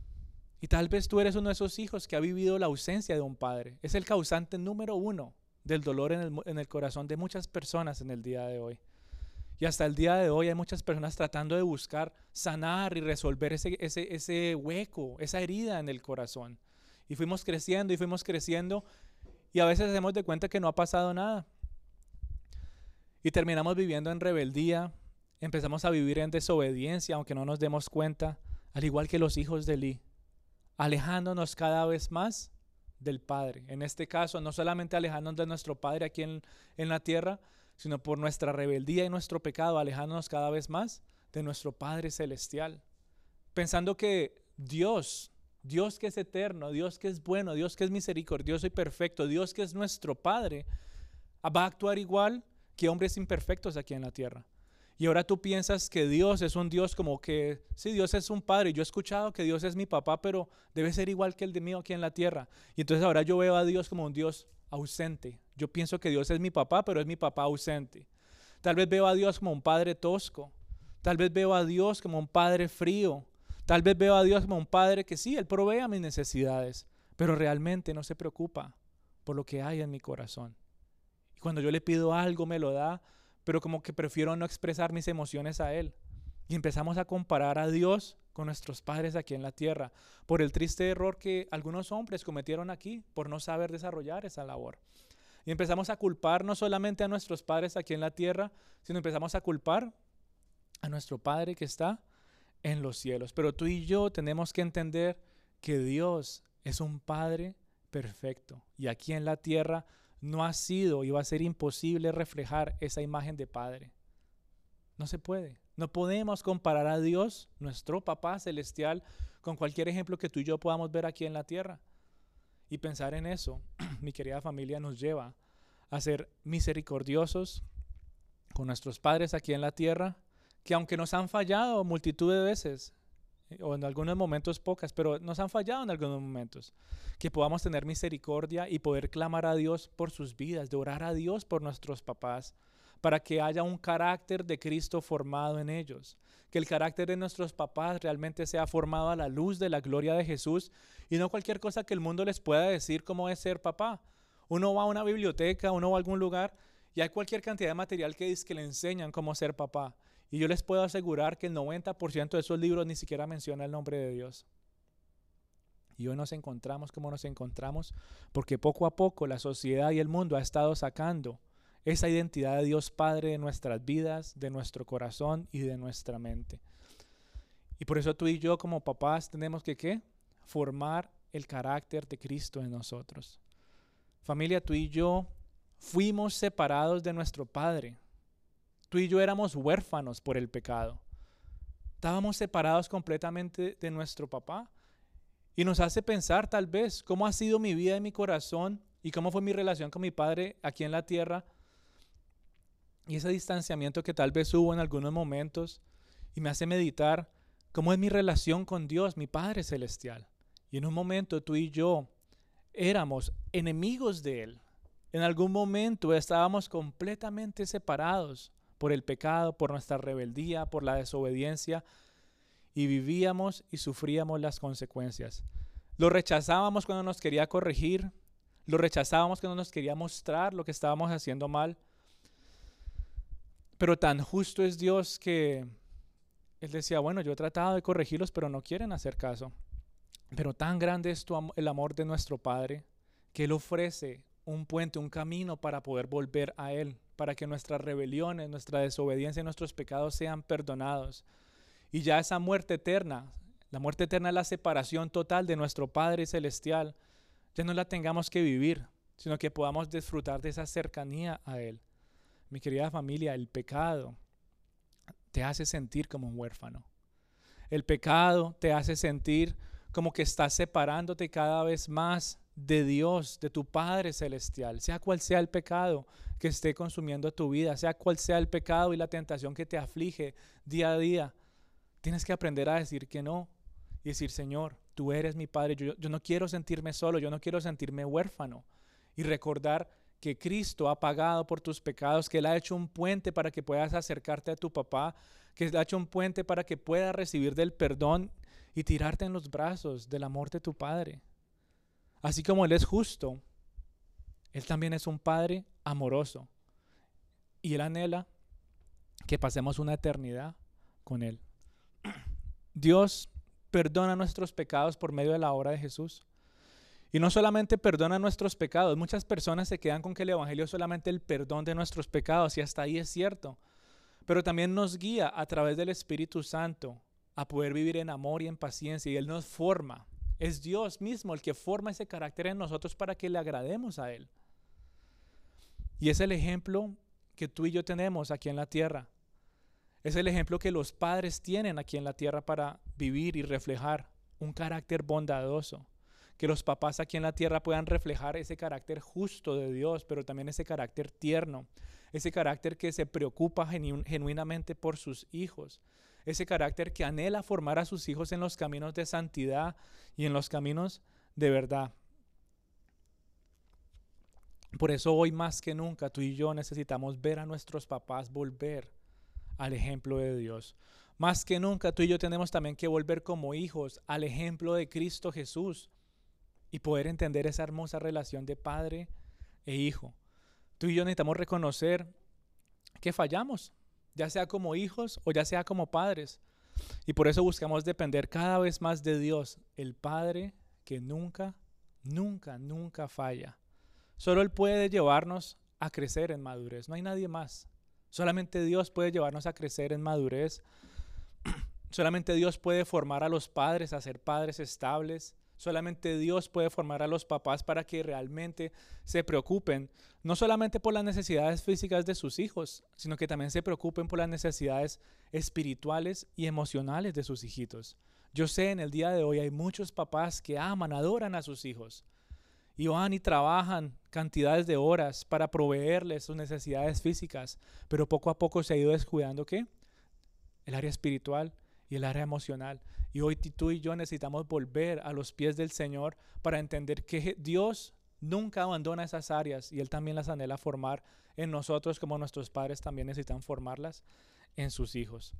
Y tal vez tú eres uno de esos hijos que ha vivido la ausencia de un padre. Es el causante número uno del dolor en el, corazón de muchas personas en el día de hoy. Y hasta el día de hoy hay muchas personas tratando de buscar sanar y resolver ese, ese, hueco, esa herida en el corazón. Y fuimos creciendo y fuimos creciendo y a veces hacemos de cuenta que no ha pasado nada. Y terminamos viviendo en rebeldía, empezamos a vivir en desobediencia, aunque no nos demos cuenta, al igual que los hijos de Lee alejándonos cada vez más del Padre. En este caso, no solamente alejándonos de nuestro Padre aquí en, la tierra, sino por nuestra rebeldía y nuestro pecado, alejándonos cada vez más de nuestro Padre Celestial. Pensando que Dios, Dios que es eterno, Dios que es bueno, Dios que es misericordioso y perfecto, Dios que es nuestro Padre, va a actuar igual que hombres imperfectos aquí en la tierra. Y ahora tú piensas que Dios es un Dios como que, sí, Dios es un padre. Yo he escuchado que Dios es mi papá, pero debe ser igual que el de mío aquí en la tierra. Y entonces ahora yo veo a Dios como un Dios ausente. Yo pienso que Dios es mi papá, pero es mi papá ausente. Tal vez veo a Dios como un padre tosco. Tal vez veo a Dios como un padre frío. Tal vez veo a Dios como un padre que sí, Él provee a mis necesidades, pero realmente no se preocupa por lo que hay en mi corazón. Y cuando yo le pido algo, me lo da, pero como que prefiero no expresar mis emociones a Él. Y empezamos a comparar a Dios con nuestros padres aquí en la tierra, por el triste error que algunos hombres cometieron aquí, por no saber desarrollar esa labor. Y empezamos a culpar no solamente a nuestros padres aquí en la tierra, sino empezamos a culpar a nuestro Padre que está en los cielos. Pero tú y yo tenemos que entender que Dios es un Padre perfecto. Y aquí en la tierra no ha sido y va a ser imposible reflejar esa imagen de Padre. No se puede. No podemos comparar a Dios, nuestro Papá celestial, con cualquier ejemplo que tú y yo podamos ver aquí en la tierra. Y pensar en eso, *clears throat* mi querida familia, nos lleva a ser misericordiosos con nuestros padres aquí en la tierra, que aunque nos han fallado multitud de veces, o en algunos momentos pocas, pero nos han fallado en algunos momentos. Que podamos tener misericordia y poder clamar a Dios por sus vidas, de orar a Dios por nuestros papás, para que haya un carácter de Cristo formado en ellos. Que el carácter de nuestros papás realmente sea formado a la luz de la gloria de Jesús y no cualquier cosa que el mundo les pueda decir cómo es ser papá. Uno va a una biblioteca, uno va a algún lugar y hay cualquier cantidad de material que dice que le enseñan cómo ser papá. Y yo les puedo asegurar que el 90% de esos libros ni siquiera menciona el nombre de Dios. Y hoy nos encontramos como nos encontramos porque poco a poco la sociedad y el mundo ha estado sacando esa identidad de Dios Padre de nuestras vidas, de nuestro corazón y de nuestra mente. Y por eso tú y yo como papás tenemos que ¿qué? formar el carácter de Cristo en nosotros. Familia, tú y yo fuimos separados de nuestro Padre Tú y yo éramos huérfanos por el pecado. Estábamos separados completamente de nuestro papá. Y nos hace pensar tal vez cómo ha sido mi vida y mi corazón y cómo fue mi relación con mi padre aquí en la tierra. Y ese distanciamiento que tal vez hubo en algunos momentos. Y me hace meditar cómo es mi relación con Dios, mi Padre Celestial. Y en un momento tú y yo éramos enemigos de Él. En algún momento estábamos completamente separados por el pecado, por nuestra rebeldía, por la desobediencia, y vivíamos y sufríamos las consecuencias. Lo rechazábamos cuando nos quería corregir, lo rechazábamos cuando nos quería mostrar lo que estábamos haciendo mal. Pero tan justo es Dios que Él decía, bueno, yo he tratado de corregirlos, pero no quieren hacer caso. Pero tan grande es el amor de nuestro Padre que Él ofrece un puente, un camino para poder volver a Él, para que nuestras rebeliones, nuestra desobediencia y nuestros pecados sean perdonados. Y ya esa muerte eterna, la muerte eterna es la separación total de nuestro Padre Celestial, ya no la tengamos que vivir, sino que podamos disfrutar de esa cercanía a Él. Mi querida familia, el pecado te hace sentir como un huérfano. El pecado te hace sentir como que estás separándote cada vez más de Dios, de tu Padre Celestial, sea cual sea el pecado que esté consumiendo tu vida, sea cual sea el pecado y la tentación que te aflige día a día. Tienes que aprender a decir que no y decir, Señor, tú eres mi Padre, yo, no quiero sentirme solo, yo no quiero sentirme huérfano. Y recordar que Cristo ha pagado por tus pecados, que Él ha hecho un puente para que puedas acercarte a tu papá, que Él ha hecho un puente para que puedas recibir del perdón y tirarte en los brazos del amor de tu Padre. Así como Él es justo, Él también es un Padre amoroso. Y Él anhela que pasemos una eternidad con Él. *clears throat* Dios perdona nuestros pecados por medio de la obra de Jesús. Y no solamente perdona nuestros pecados, muchas personas se quedan con que el Evangelio es solamente el perdón de nuestros pecados, y hasta ahí es cierto. Pero también nos guía a través del Espíritu Santo a poder vivir en amor y en paciencia, y Él nos forma. Es Dios mismo el que forma ese carácter en nosotros para que le agrademos a Él. Y es el ejemplo que tú y yo tenemos aquí en la tierra. Es el ejemplo que los padres tienen aquí en la tierra para vivir y reflejar un carácter bondadoso. Que los papás aquí en la tierra puedan reflejar ese carácter justo de Dios, pero también ese carácter tierno, ese carácter que se preocupa genuinamente por sus hijos, ese carácter que anhela formar a sus hijos en los caminos de santidad y en los caminos de verdad. Por eso hoy más que nunca tú y yo necesitamos ver a nuestros papás volver al ejemplo de Dios. Más que nunca tú y yo tenemos también que volver como hijos al ejemplo de Cristo Jesús y poder entender esa hermosa relación de padre e hijo. Tú y yo necesitamos reconocer que fallamos, ya sea como hijos o ya sea como padres. Y por eso buscamos depender cada vez más de Dios, el Padre que nunca, nunca, nunca falla. Solo Él puede llevarnos a crecer en madurez, no hay nadie más. Solamente Dios puede llevarnos a crecer en madurez. *clears throat* Solamente Dios puede formar a los padres a ser padres estables. Solamente Dios puede formar a los papás para que realmente se preocupen, no solamente por las necesidades físicas de sus hijos, sino que también se preocupen por las necesidades espirituales y emocionales de sus hijitos. Yo sé, en el día de hoy hay muchos papás que aman, adoran a sus hijos, y van y trabajan cantidades de horas para proveerles sus necesidades físicas, pero poco a poco se ha ido descuidando qué? El área espiritual y el área emocional. Y hoy tú y yo necesitamos volver a los pies del Señor para entender que Dios nunca abandona esas áreas y Él también las anhela formar en nosotros como nuestros padres también necesitan formarlas en sus hijos.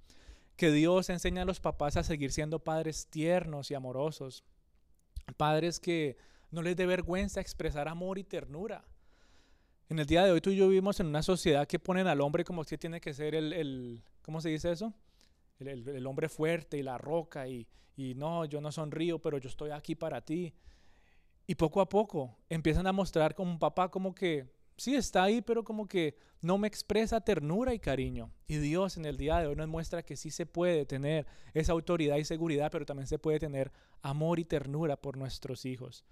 Que Dios enseña a los papás a seguir siendo padres tiernos y amorosos, padres que no les dé vergüenza expresar amor y ternura. En el día de hoy tú y yo vivimos en una sociedad que ponen al hombre como si tiene que ser el, el ¿cómo se dice eso? El, hombre fuerte y la roca y, y no, yo no sonrío, pero yo estoy aquí para ti. Y poco a poco empiezan a mostrar como un papá como que sí está ahí, pero como que no me expresa ternura y cariño. Y Dios en el día de hoy nos muestra que sí se puede tener esa autoridad y seguridad, pero también se puede tener amor y ternura por nuestros hijos.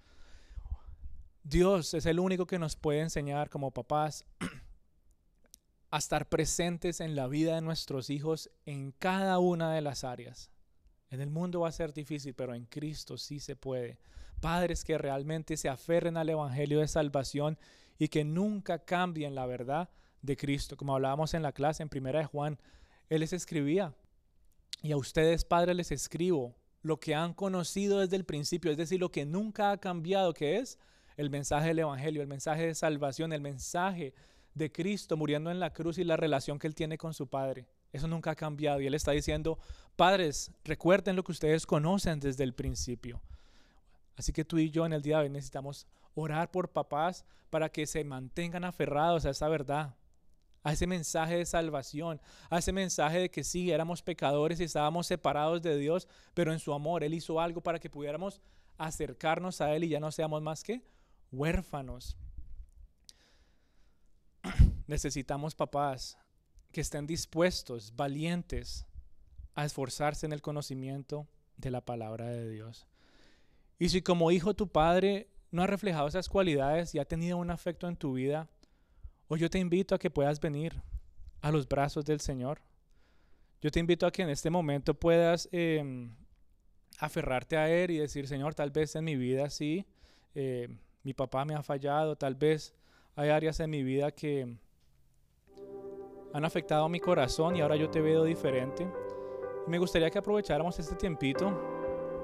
Dios es el único que nos puede enseñar como papás a estar presentes en la vida de nuestros hijos en cada una de las áreas. En el mundo va a ser difícil, pero en Cristo sí se puede. Padres que realmente se aferren al Evangelio de salvación y que nunca cambien la verdad de Cristo. Como hablábamos en la clase en Primera de Juan, Él les escribía, y a ustedes padres les escribo lo que han conocido desde el principio, es decir, lo que nunca ha cambiado, que es el mensaje del Evangelio, el mensaje de salvación, el mensaje de Cristo muriendo en la cruz y la relación que Él tiene con su Padre. Eso nunca ha cambiado. Y Él está diciendo, padres, recuerden lo que ustedes conocen desde el principio. Así que tú y yo en el día de hoy necesitamos orar por papás para que se mantengan aferrados a esa verdad, a ese mensaje de salvación, a ese mensaje de que sí, éramos pecadores y estábamos separados de Dios, pero en su amor Él hizo algo para que pudiéramos acercarnos a Él y ya no seamos más que huérfanos. Necesitamos papás que estén dispuestos, valientes, a esforzarse en el conocimiento de la palabra de Dios. Y si como hijo tu padre no ha reflejado esas cualidades y ha tenido un afecto en tu vida, hoy yo te invito a que puedas venir a los brazos del Señor. Yo te invito a que en este momento puedas em, aferrarte a Él y decir, Señor, tal vez en mi vida sí, eh, mi papá me ha fallado, tal vez hay áreas en mi vida que han afectado mi corazón y ahora yo te veo diferente. me gustaría que aprovecháramos este tiempito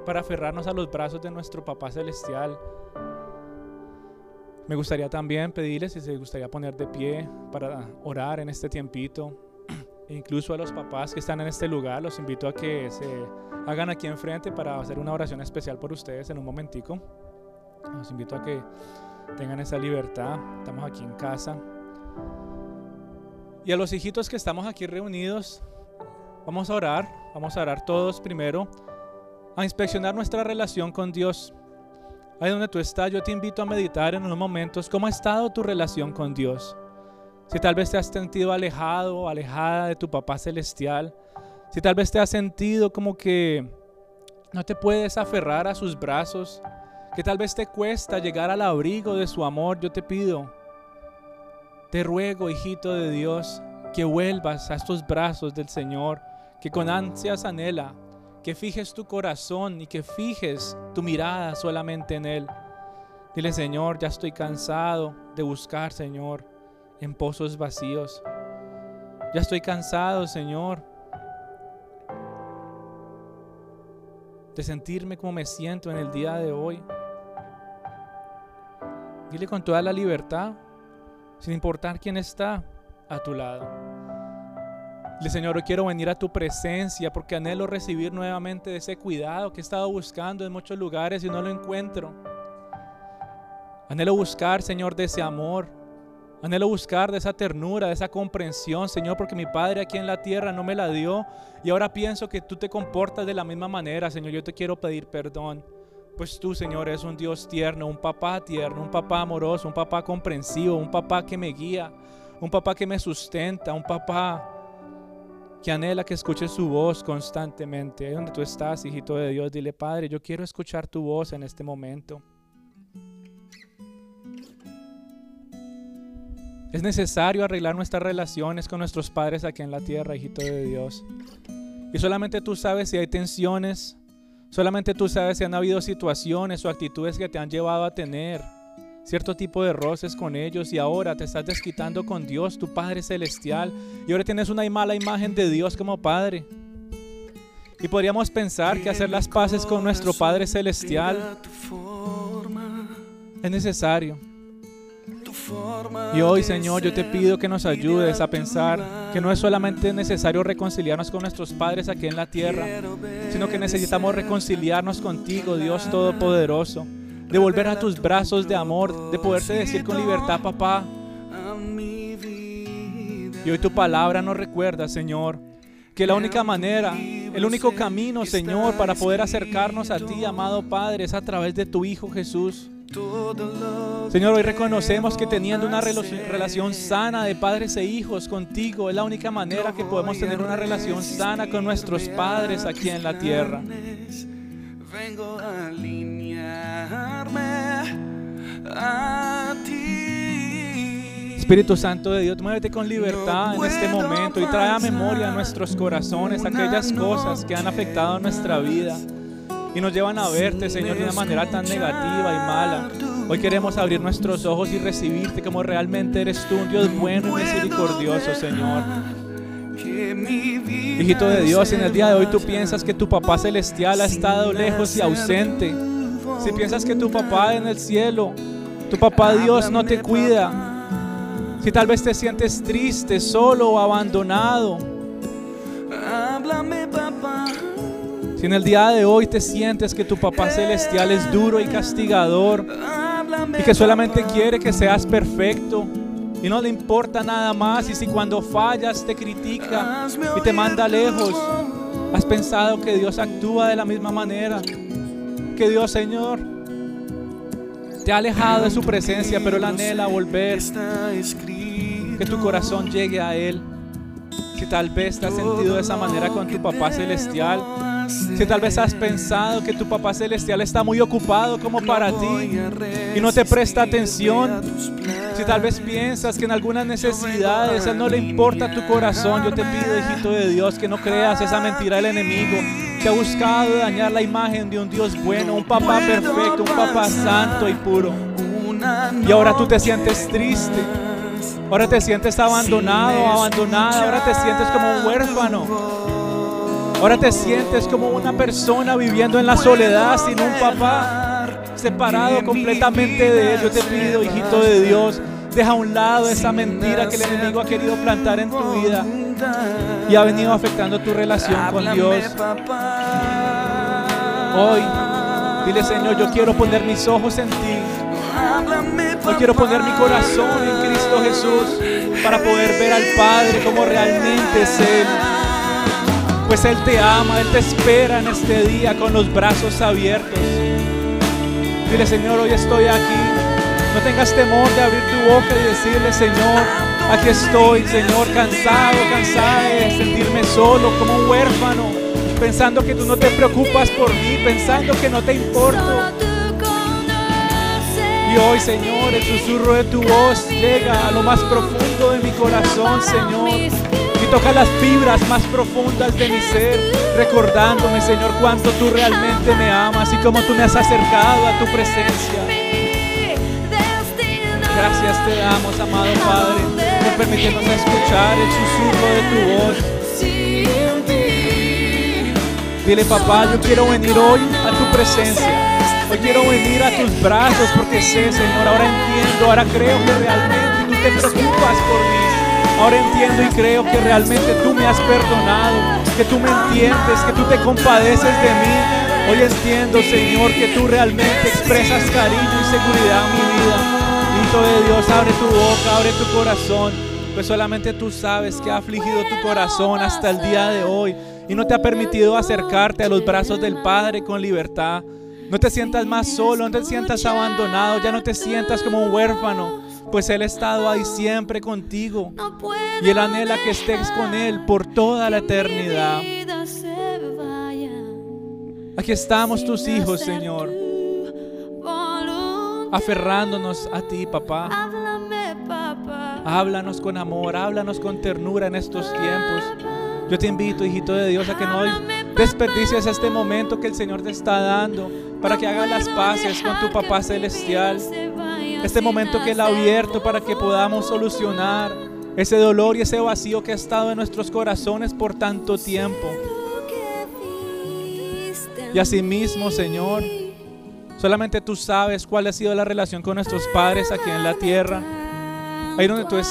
para aferrarnos a los brazos de nuestro Papá Celestial. Me gustaría también pedirles si se gustaría poner de pie para orar en este tiempito. *clears throat* E incluso a los papás que están en este lugar, los invito a que se hagan aquí enfrente para hacer una oración especial por ustedes en un momentico. Los invito a que tengan esa libertad. Estamos aquí en casa. Y a los hijitos que estamos aquí reunidos, vamos a orar, vamos a orar todos primero, a inspeccionar nuestra relación con Dios. Ahí donde tú estás, yo te invito a meditar en unos momentos cómo ha estado tu relación con Dios. Si tal vez te has sentido alejado alejada de tu papá celestial, si tal vez te has sentido como que no te puedes aferrar a sus brazos, que tal vez te cuesta llegar al abrigo de su amor, yo te pido te ruego, hijito de Dios, que vuelvas a estos brazos del Señor, que con ansias anhela, que fijes tu corazón y que fijes tu mirada solamente en Él. Dile, Señor, ya estoy cansado de buscar, Señor, en pozos vacíos. Ya estoy cansado, Señor, de sentirme como me siento en el día de hoy. Dile con toda la libertad sin importar quién está a tu lado. Le Señor, hoy quiero venir a tu presencia porque anhelo recibir nuevamente ese cuidado que he estado buscando en muchos lugares y no lo encuentro. Anhelo buscar, Señor, de ese amor. Anhelo buscar de esa ternura, de esa comprensión, Señor, porque mi Padre aquí en la tierra no me la dio y ahora pienso que tú te comportas de la misma manera, Señor. Yo te quiero pedir perdón. Pues tú, Señor, eres un Dios tierno, un papá tierno, un papá amoroso, un papá comprensivo, un papá que me guía, un papá que me sustenta, un papá que anhela que escuche su voz constantemente. Ahí donde tú estás, hijito de Dios, dile, Padre, yo quiero escuchar tu voz en este momento. Es necesario arreglar nuestras relaciones con nuestros padres aquí en la tierra, hijito de Dios. Y solamente tú sabes si hay tensiones, Solamente tú sabes si han habido situaciones o actitudes que te han llevado a tener cierto tipo de roces con ellos y ahora te estás desquitando con Dios, tu Padre Celestial, y ahora tienes una mala imagen de Dios como Padre. Y podríamos pensar que hacer las paces con nuestro Padre Celestial es necesario. Y hoy, Señor, yo te pido que nos ayudes a pensar que no es solamente necesario reconciliarnos con nuestros padres aquí en la tierra, sino que necesitamos reconciliarnos contigo, Dios Todopoderoso, de volver a tus brazos de amor, de poderte decir con libertad, papá. Y hoy tu palabra nos recuerda, Señor, que la única manera, el único camino, Señor, para poder acercarnos a ti, amado Padre, es a través de tu Hijo Jesús. Señor, hoy reconocemos que teniendo una relación sana de padres e hijos contigo es la única manera que podemos tener una relación sana con nuestros padres aquí en la tierra. Vengo a alinearme a ti. Espíritu Santo de Dios, muévete con libertad en este momento y trae a memoria a nuestros corazones aquellas cosas que han afectado nuestra vida y nos llevan a verte, Señor, de una manera tan negativa y mala. Hoy queremos abrir nuestros ojos y recibirte como realmente eres tú, un Dios bueno y misericordioso, Señor. Hijito de Dios, en el día de hoy tú piensas que tu papá celestial ha estado lejos y ausente. Si piensas que tu papá en el cielo tu papá Dios no te cuida, si tal vez te sientes triste, solo o abandonado, Háblame, papá. Si en el día de hoy te sientes que tu papá celestial es duro y castigador y que solamente quiere que seas perfecto y no le importa nada más y si cuando fallas te critica y te manda lejos. ¿has pensado que Dios actúa de la misma manera? Que Dios, Señor, te ha alejado de su presencia, pero Él anhela volver, que tu corazón llegue a Él. Si tal vez te has sentido de esa manera con tu papá celestial, si tal vez has pensado que tu papá celestial está muy ocupado como para ti y no te presta atención, si tal vez piensas que en algunas necesidades a Él no le importa tu corazón, yo te pido, hijito de Dios, que no creas esa mentira del enemigo que ha buscado dañar la imagen de un Dios bueno, un papá perfecto, un papá santo y puro. Y ahora tú te sientes triste, ahora te sientes abandonado, abandonada, ahora te sientes como un huérfano. Ahora te sientes como una persona viviendo en la soledad sin un papá, separado completamente de él. Yo te pido, hijito de Dios, deja a un lado esa mentira que el enemigo ha querido plantar en tu vida y ha venido afectando tu relación con Dios. Hoy, dile Señor, yo quiero poner mis ojos en ti. Hoy quiero poner mi corazón en Cristo Jesús para poder ver al Padre como realmente es Él. Pues Él te ama, Él te espera en este día con los brazos abiertos. Dile, Señor, hoy estoy aquí. No tengas temor de abrir tu boca y decirle, Señor, aquí estoy, Señor, cansado, cansada de sentirme solo como un huérfano, pensando que tú no te preocupas por mí, pensando que no te importo. Y hoy, Señor, el susurro de tu voz llega a lo más profundo de mi corazón, Señor. Toca las fibras más profundas de mi ser, recordándome, Señor, cuánto tú realmente me amas y cómo tú me has acercado a tu presencia. Gracias te damos, amado Padre, por permitirnos escuchar el susurro de tu voz. Dile, papá, yo quiero venir hoy a tu presencia. Hoy quiero venir a tus brazos porque sé, Señor, ahora entiendo, ahora creo que realmente tú te preocupas por mí. Ahora entiendo y creo que realmente tú me has perdonado, que tú me entiendes, que tú te compadeces de mí. Hoy entiendo, Señor, que tú realmente expresas cariño y seguridad en mi vida. Hijo de Dios, abre tu boca, abre tu corazón, pues solamente tú sabes que ha afligido tu corazón hasta el día de hoy y no te ha permitido acercarte a los brazos del Padre con libertad. No te sientas más solo, no te sientas abandonado, ya no te sientas como un huérfano, pues Él ha estado ahí siempre contigo y Él anhela que estés con Él por toda la eternidad. Aquí estamos tus hijos, Señor, aferrándonos a ti, papá. Háblanos con amor, háblanos con ternura en estos tiempos. Yo te invito, hijito de Dios, a que no desperdicies este momento que el Señor te está dando para que hagas las paces con tu papá celestial. Este momento que Él ha abierto para que podamos solucionar ese dolor y ese vacío que ha estado en nuestros corazones por tanto tiempo. Y asimismo, Señor, solamente tú sabes cuál ha sido la relación con nuestros padres aquí en la tierra. Ahí donde tú estás.